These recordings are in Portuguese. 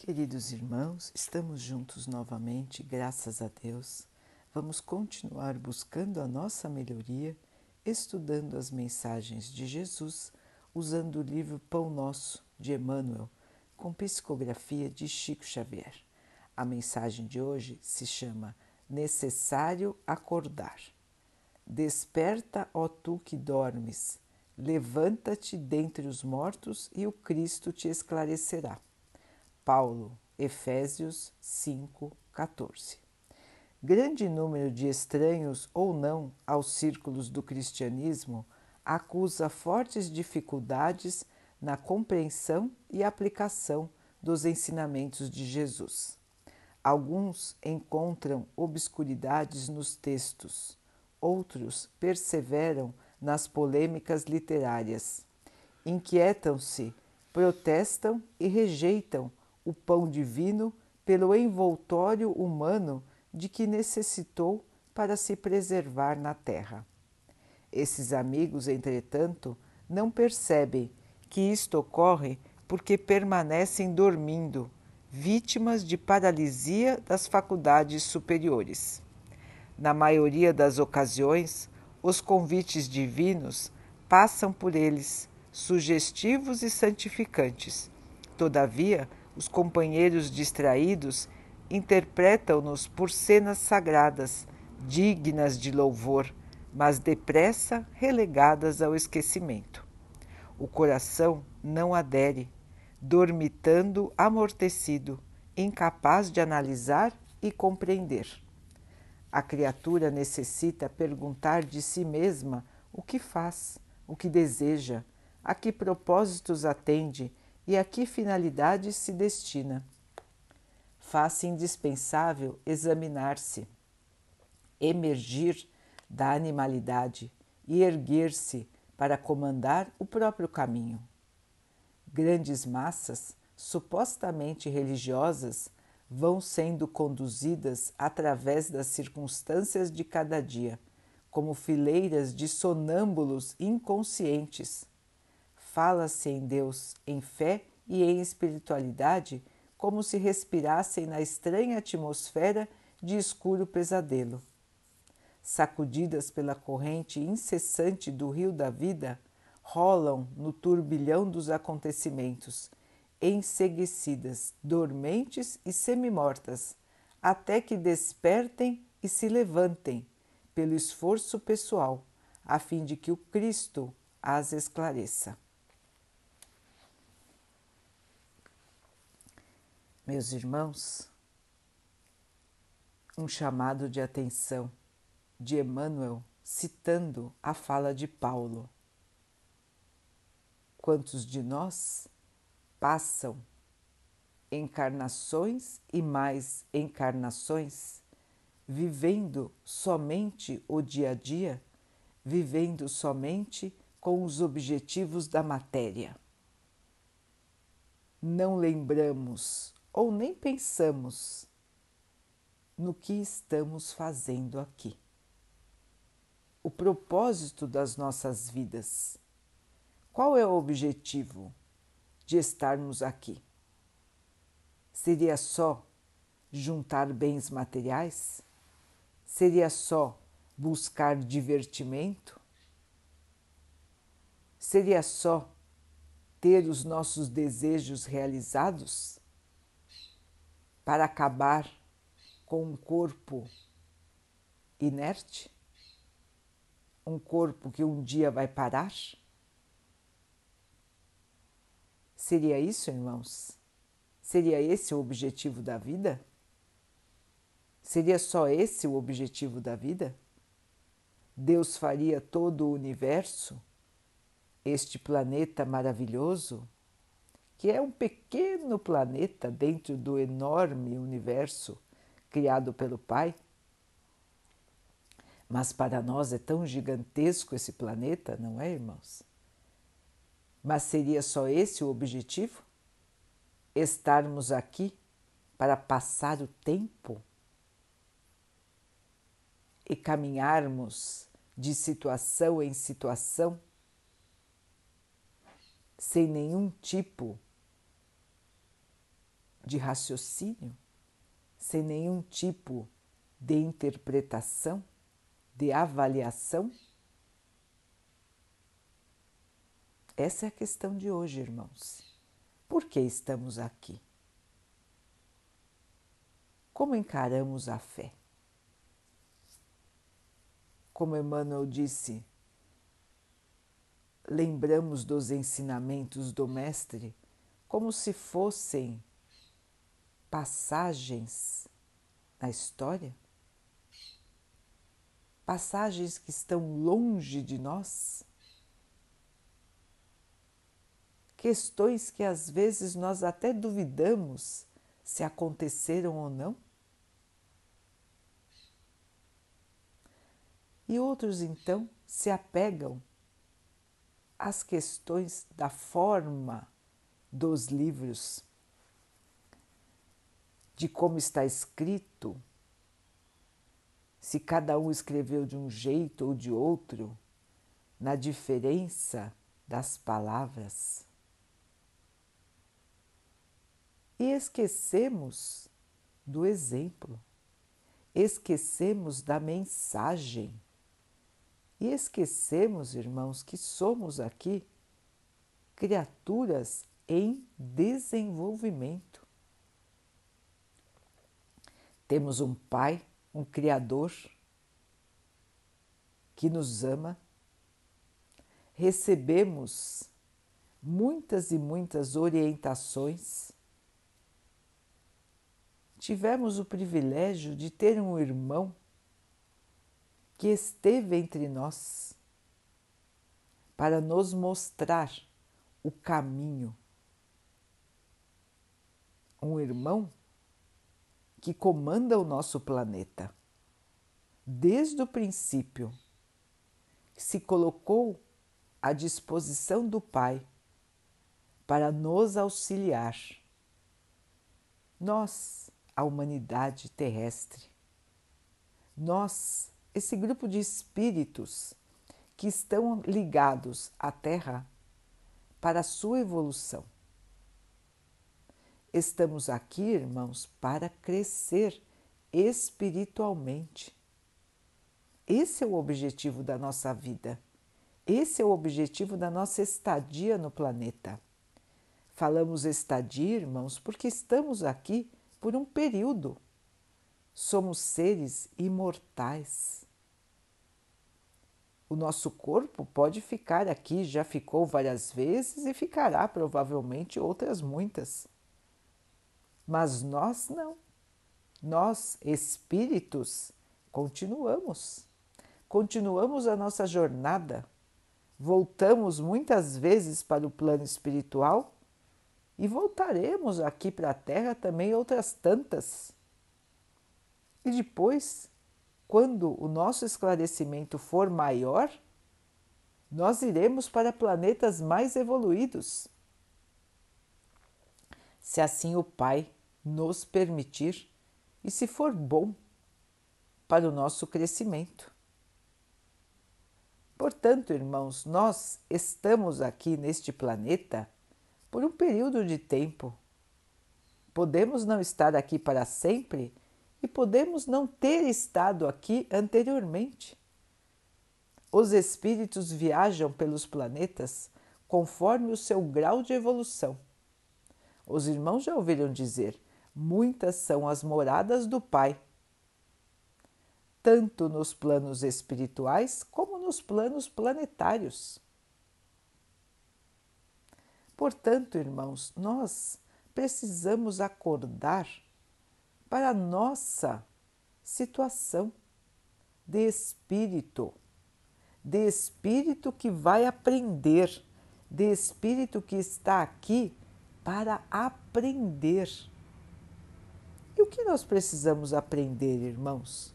Queridos irmãos, estamos juntos novamente, graças a Deus. Vamos continuar buscando a nossa melhoria, estudando as mensagens de Jesus, usando o livro Pão Nosso de Emmanuel, com psicografia de Chico Xavier. A mensagem de hoje se chama Necessário Acordar. Desperta, ó tu que dormes, levanta-te dentre os mortos e o Cristo te esclarecerá. Paulo, Efésios 5, 14. Grande número de estranhos ou não aos círculos do cristianismo acusa fortes dificuldades na compreensão e aplicação dos ensinamentos de Jesus. Alguns encontram obscuridades nos textos, outros perseveram nas polêmicas literárias. Inquietam-se, protestam e rejeitam o pão divino pelo envoltório humano de que necessitou para se preservar na terra. Esses amigos, entretanto, não percebem que isto ocorre porque permanecem dormindo, vítimas de paralisia das faculdades superiores. Na maioria das ocasiões, os convites divinos passam por eles, sugestivos e santificantes. Todavia, os companheiros distraídos interpretam-nos por cenas sagradas, dignas de louvor, mas depressa relegadas ao esquecimento. O coração não adere, dormitando amortecido, incapaz de analisar e compreender. A criatura necessita perguntar de si mesma o que faz, o que deseja, a que propósitos atende e a que finalidade se destina. Faz-se indispensável examinar-se, emergir da animalidade e erguer-se para comandar o próprio caminho. Grandes massas, supostamente religiosas, vão sendo conduzidas através das circunstâncias de cada dia, como fileiras de sonâmbulos inconscientes Fala-se em Deus, em fé e em espiritualidade, como se respirassem na estranha atmosfera de escuro pesadelo. Sacudidas pela corrente incessante do rio da vida, rolam no turbilhão dos acontecimentos, enseguecidas, dormentes e semimortas, até que despertem e se levantem, pelo esforço pessoal, a fim de que o Cristo as esclareça. Meus irmãos, um chamado de atenção de Emmanuel citando a fala de Paulo. Quantos de nós passam encarnações e mais encarnações vivendo somente o dia a dia, vivendo somente com os objetivos da matéria? Não lembramos ou nem pensamos no que estamos fazendo aqui. O propósito das nossas vidas. Qual é o objetivo de estarmos aqui? Seria só juntar bens materiais? Seria só buscar divertimento? Seria só ter os nossos desejos realizados? Para acabar com um corpo inerte? Um corpo que um dia vai parar? Seria isso, irmãos? Seria esse o objetivo da vida? Seria só esse o objetivo da vida? Deus faria todo o universo, este planeta maravilhoso, que é um pequeno planeta dentro do enorme universo criado pelo Pai. Mas para nós é tão gigantesco esse planeta, não é, irmãos? Mas seria só esse o objetivo? Estarmos aqui para passar o tempo e caminharmos de situação em situação sem nenhum tipo de raciocínio, sem nenhum tipo de interpretação, de avaliação? Essa é a questão de hoje, irmãos. Por que estamos aqui? Como encaramos a fé? Como Emmanuel disse, lembramos dos ensinamentos do Mestre como se fossem passagens na história? Passagens que estão longe de nós? Questões que às vezes nós até duvidamos se aconteceram ou não? E outros então se apegam às questões da forma dos livros, de como está escrito, se cada um escreveu de um jeito ou de outro, na diferença das palavras. E esquecemos do exemplo, esquecemos da mensagem e esquecemos, irmãos, que somos aqui criaturas em desenvolvimento. Temos um Pai, um Criador que nos ama. Recebemos muitas e muitas orientações. Tivemos o privilégio de ter um irmão que esteve entre nós para nos mostrar o caminho. Um irmão que comanda o nosso planeta desde o princípio, se colocou à disposição do Pai para nos auxiliar. Nós, a humanidade terrestre, nós, esse grupo de espíritos que estão ligados à Terra para a sua evolução. Estamos aqui, irmãos, para crescer espiritualmente. Esse é o objetivo da nossa vida. Esse é o objetivo da nossa estadia no planeta. Falamos estadia, irmãos, porque estamos aqui por um período. Somos seres imortais. O nosso corpo pode ficar aqui, já ficou várias vezes e ficará provavelmente outras muitas. Mas nós não. Nós, espíritos, continuamos. Continuamos a nossa jornada. Voltamos muitas vezes para o plano espiritual e voltaremos aqui para a Terra também outras tantas. E depois quando o nosso esclarecimento for maior, nós iremos para planetas mais evoluídos. Se assim o Pai nos permitir e se for bom para o nosso crescimento. Portanto, irmãos, nós estamos aqui neste planeta por um período de tempo. Podemos não estar aqui para sempre e podemos não ter estado aqui anteriormente. Os espíritos viajam pelos planetas conforme o seu grau de evolução. Os irmãos já ouviram dizer: muitas são as moradas do Pai, tanto nos planos espirituais como nos planos planetários. Portanto, irmãos, nós precisamos acordar para a nossa situação de espírito, de espírito que vai aprender, de espírito que está aqui para aprender. E o que nós precisamos aprender, irmãos?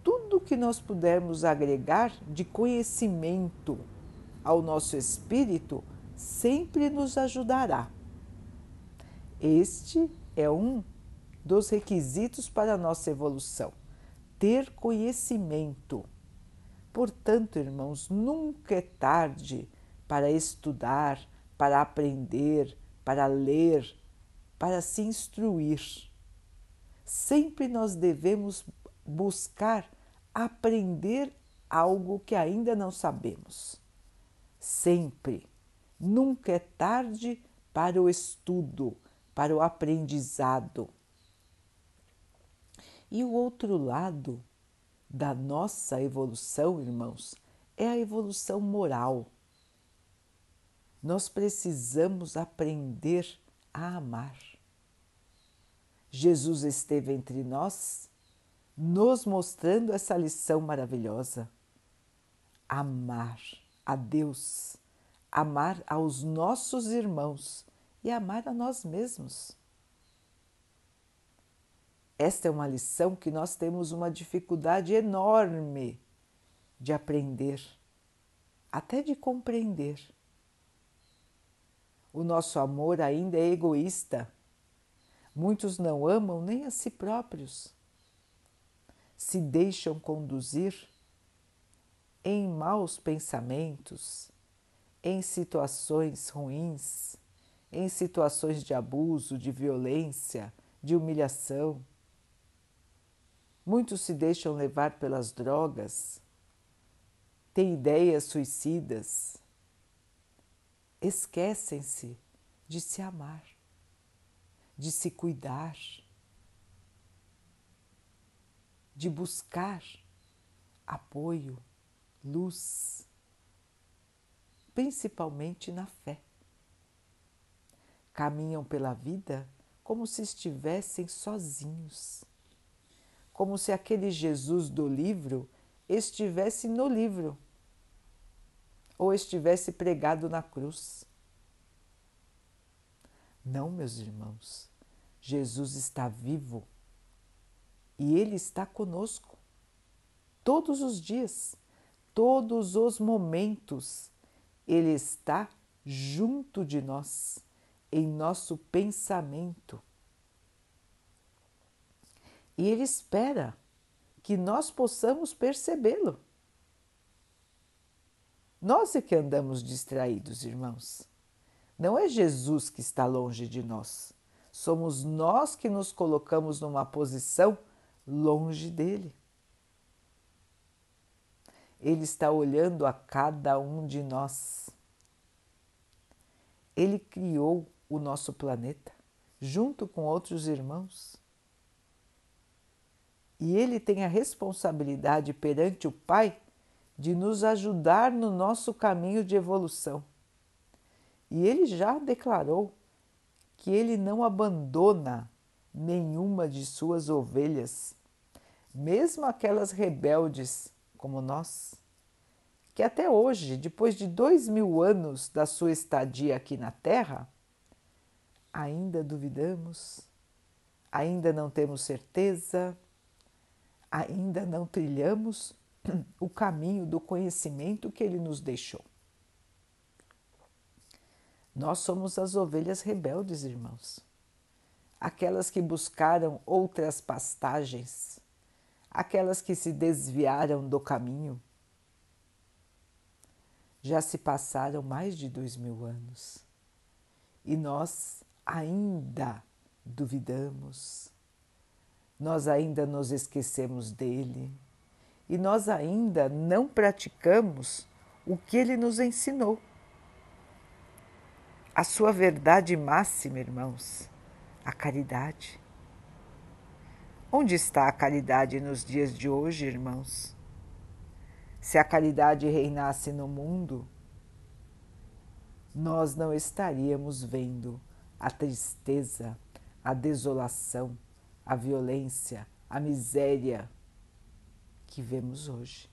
Tudo que nós pudermos agregar de conhecimento ao nosso espírito sempre nos ajudará. Este é um dos requisitos para a nossa evolução: ter conhecimento. Portanto, irmãos, nunca é tarde para estudar, para aprender, para ler, para se instruir. Sempre nós devemos buscar aprender algo que ainda não sabemos. Sempre. Nunca é tarde para o estudo, para o aprendizado. E o outro lado da nossa evolução, irmãos, é a evolução moral. Nós precisamos aprender a amar. Jesus esteve entre nós, nos mostrando essa lição maravilhosa. Amar a Deus, amar aos nossos irmãos e amar a nós mesmos. Esta é uma lição que nós temos uma dificuldade enorme de aprender, até de compreender. O nosso amor ainda é egoísta. Muitos não amam nem a si próprios. Se deixam conduzir em maus pensamentos, em situações ruins, em situações de abuso, de violência, de humilhação. Muitos se deixam levar pelas drogas, têm ideias suicidas, esquecem-se de se amar, de se cuidar, de buscar apoio, luz, principalmente na fé. Caminham pela vida como se estivessem sozinhos como se aquele Jesus do livro estivesse no livro ou estivesse pregado na cruz. Não, meus irmãos, Jesus está vivo e Ele está conosco todos os dias, todos os momentos. Ele está junto de nós, em nosso pensamento e Ele espera que nós possamos percebê-lo. Nós é que andamos distraídos, irmãos. Não é Jesus que está longe de nós. Somos nós que nos colocamos numa posição longe dele. Ele está olhando a cada um de nós. Ele criou o nosso planeta junto com outros irmãos e ele tem a responsabilidade perante o Pai de nos ajudar no nosso caminho de evolução. E ele já declarou que ele não abandona nenhuma de suas ovelhas, mesmo aquelas rebeldes como nós, que até hoje, depois de dois mil anos da sua estadia aqui na Terra, ainda duvidamos, ainda não temos certeza ainda não trilhamos o caminho do conhecimento que ele nos deixou. Nós somos as ovelhas rebeldes, irmãos, aquelas que buscaram outras pastagens, aquelas que se desviaram do caminho. Já se passaram mais de dois mil anos e nós ainda duvidamos, nós ainda nos esquecemos dele e nós ainda não praticamos o que ele nos ensinou. A sua verdade máxima, irmãos, a caridade. Onde está a caridade nos dias de hoje, irmãos? Se a caridade reinasse no mundo, nós não estaríamos vendo a tristeza, a desolação, a violência, a miséria que vemos hoje.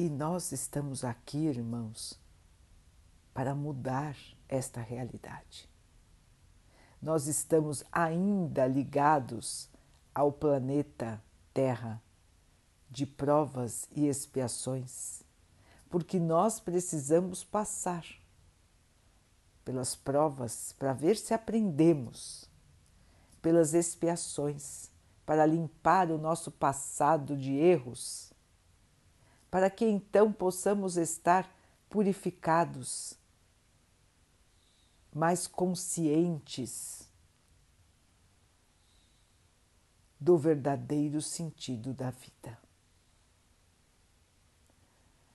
E nós estamos aqui, irmãos, para mudar esta realidade. Nós estamos ainda ligados ao planeta Terra de provas e expiações, porque nós precisamos passar pelas provas para ver se aprendemos, pelas expiações para limpar o nosso passado de erros, para que então possamos estar purificados, mais conscientes do verdadeiro sentido da vida.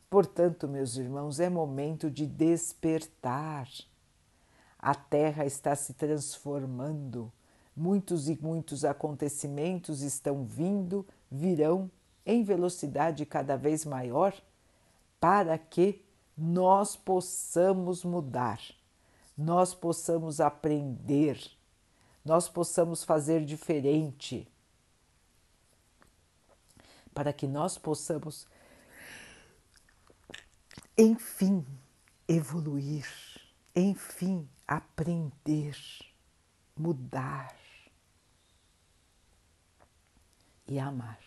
Portanto, meus irmãos, é momento de despertar. A Terra está se transformando, muitos e muitos acontecimentos estão vindo, virão em velocidade cada vez maior para que nós possamos mudar, nós possamos aprender, nós possamos fazer diferente para que nós possamos, enfim, evoluir, enfim, aprender, mudar e amar.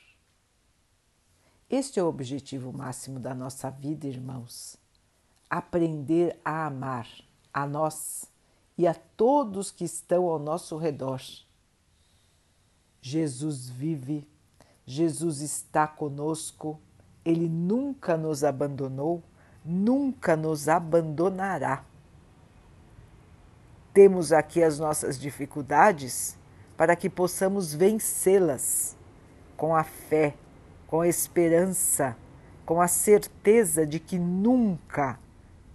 Este é o objetivo máximo da nossa vida, irmãos. Aprender a amar a nós e a todos que estão ao nosso redor. Jesus vive Jesus está conosco, Ele nunca nos abandonou, nunca nos abandonará. Temos aqui as nossas dificuldades para que possamos vencê-las com a fé, com a esperança, com a certeza de que nunca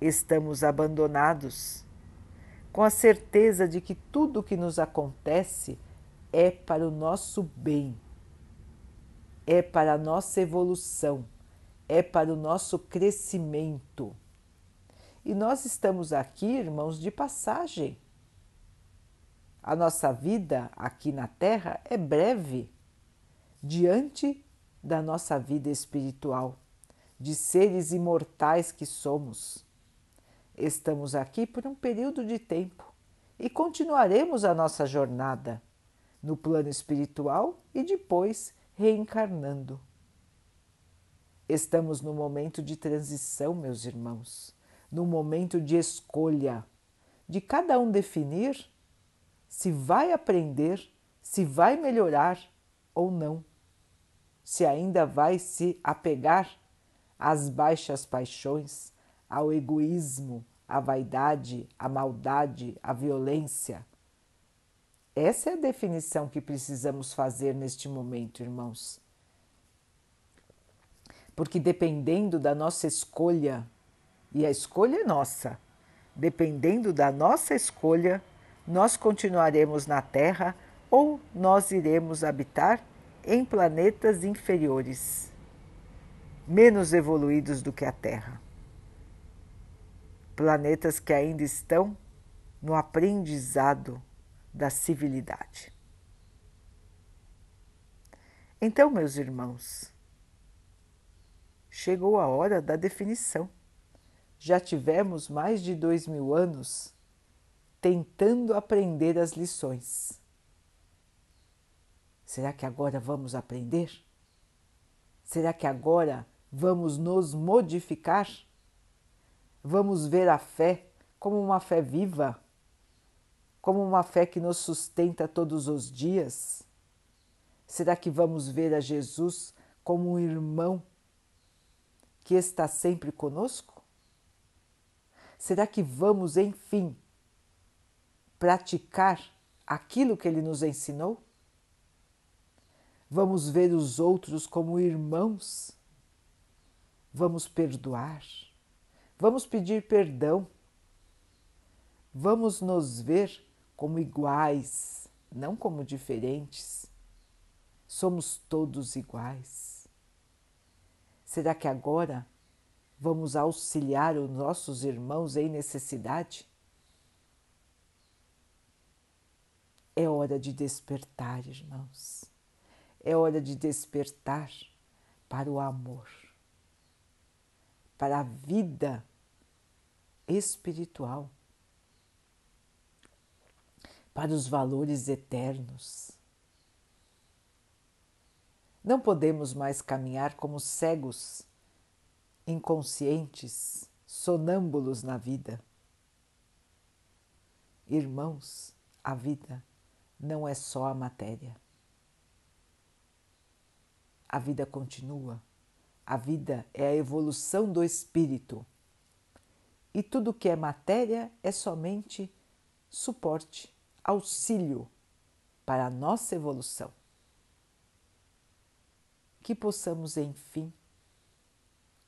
estamos abandonados, com a certeza de que tudo o que nos acontece é para o nosso bem é para a nossa evolução, é para o nosso crescimento. E nós estamos aqui, irmãos, de passagem. A nossa vida aqui na Terra é breve diante da nossa vida espiritual, de seres imortais que somos. Estamos aqui por um período de tempo e continuaremos a nossa jornada no plano espiritual e depois reencarnando. Estamos no momento de transição, meus irmãos, no momento de escolha, de cada um definir se vai aprender, se vai melhorar ou não, se ainda vai se apegar às baixas paixões, ao egoísmo, à vaidade, à maldade, à violência essa é a definição que precisamos fazer neste momento, irmãos. Porque dependendo da nossa escolha, e a escolha é nossa, dependendo da nossa escolha, nós continuaremos na Terra ou nós iremos habitar em planetas inferiores, menos evoluídos do que a Terra. Planetas que ainda estão no aprendizado da civilidade. Então, meus irmãos, chegou a hora da definição. Já tivemos mais de dois mil anos tentando aprender as lições. Será que agora vamos aprender? Será que agora vamos nos modificar? Vamos ver a fé como uma fé viva, como uma fé que nos sustenta todos os dias? Será que vamos ver a Jesus como um irmão que está sempre conosco? Será que vamos, enfim, praticar aquilo que ele nos ensinou? Vamos ver os outros como irmãos? Vamos perdoar? Vamos pedir perdão? Vamos nos ver como iguais, não como diferentes. Somos todos iguais. Será que agora vamos auxiliar os nossos irmãos em necessidade? É hora de despertar, irmãos. É hora de despertar para o amor, para a vida espiritual para os valores eternos. Não podemos mais caminhar como cegos, inconscientes, sonâmbulos na vida. Irmãos, a vida não é só a matéria. A vida continua. A vida é a evolução do espírito. e tudo que é matéria é somente suporte, auxílio para a nossa evolução. Que possamos, enfim,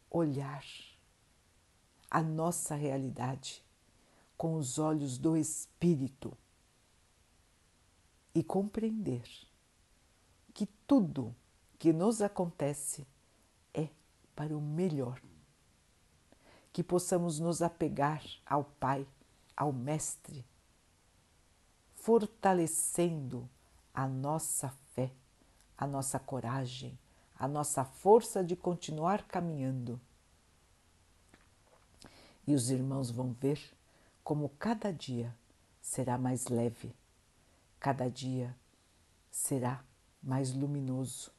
olhar a nossa realidade com os olhos do Espírito e compreender que tudo que nos acontece é para o melhor que possamos nos apegar ao Pai, ao Mestre, fortalecendo a nossa fé, a nossa coragem, a nossa força de continuar caminhando. E os irmãos vão ver como cada dia será mais leve, cada dia será mais luminoso.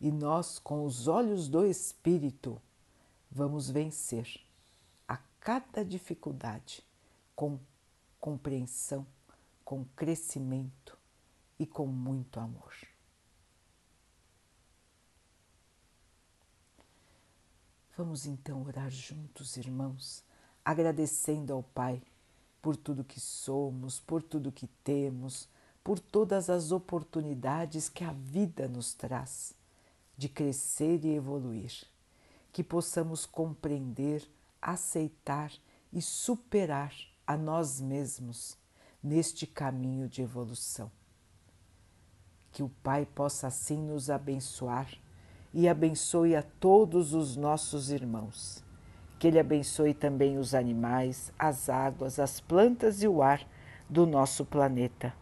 E nós, com os olhos do Espírito, vamos vencer a cada dificuldade com compreensão, com crescimento e com muito amor. Vamos então orar juntos, irmãos, agradecendo ao Pai por tudo que somos, por tudo que temos, por todas as oportunidades que a vida nos traz de crescer e evoluir que possamos compreender, aceitar e superar a nós mesmos neste caminho de evolução. Que o Pai possa assim nos abençoar e abençoe a todos os nossos irmãos. Que Ele abençoe também os animais, as águas, as plantas e o ar do nosso planeta.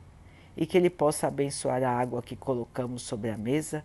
E que Ele possa abençoar a água que colocamos sobre a mesa